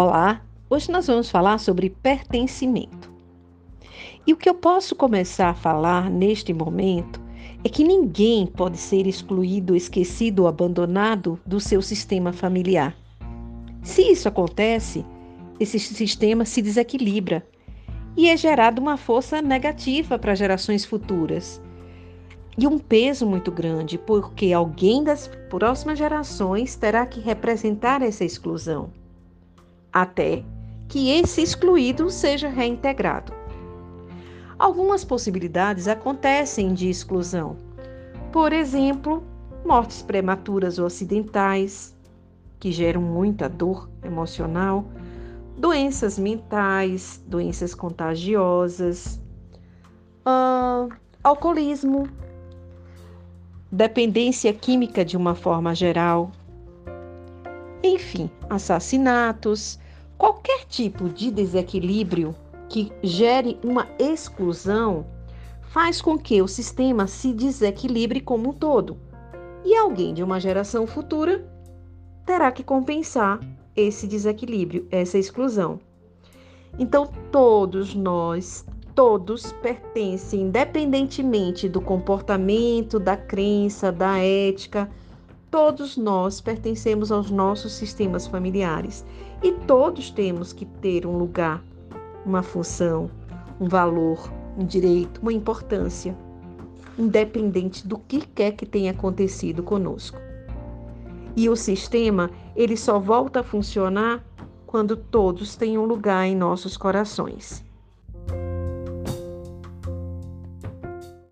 Olá, hoje nós vamos falar sobre pertencimento. E o que eu posso começar a falar neste momento é que ninguém pode ser excluído, esquecido ou abandonado do seu sistema familiar. Se isso acontece, esse sistema se desequilibra e é gerada uma força negativa para gerações futuras. E um peso muito grande, porque alguém das próximas gerações terá que representar essa exclusão até que esse excluído seja reintegrado. Algumas possibilidades acontecem de exclusão. Por exemplo, mortes prematuras ou acidentais, que geram muita dor emocional, doenças mentais, doenças contagiosas, uh, alcoolismo, dependência química de uma forma geral, enfim, assassinatos, qualquer tipo de desequilíbrio que gere uma exclusão faz com que o sistema se desequilibre como um todo. E alguém de uma geração futura terá que compensar esse desequilíbrio, essa exclusão. Então, todos nós, todos pertencem, independentemente do comportamento, da crença, da ética, Todos nós pertencemos aos nossos sistemas familiares e todos temos que ter um lugar, uma função, um valor, um direito, uma importância, independente do que quer que tenha acontecido conosco. E o sistema, ele só volta a funcionar quando todos têm um lugar em nossos corações.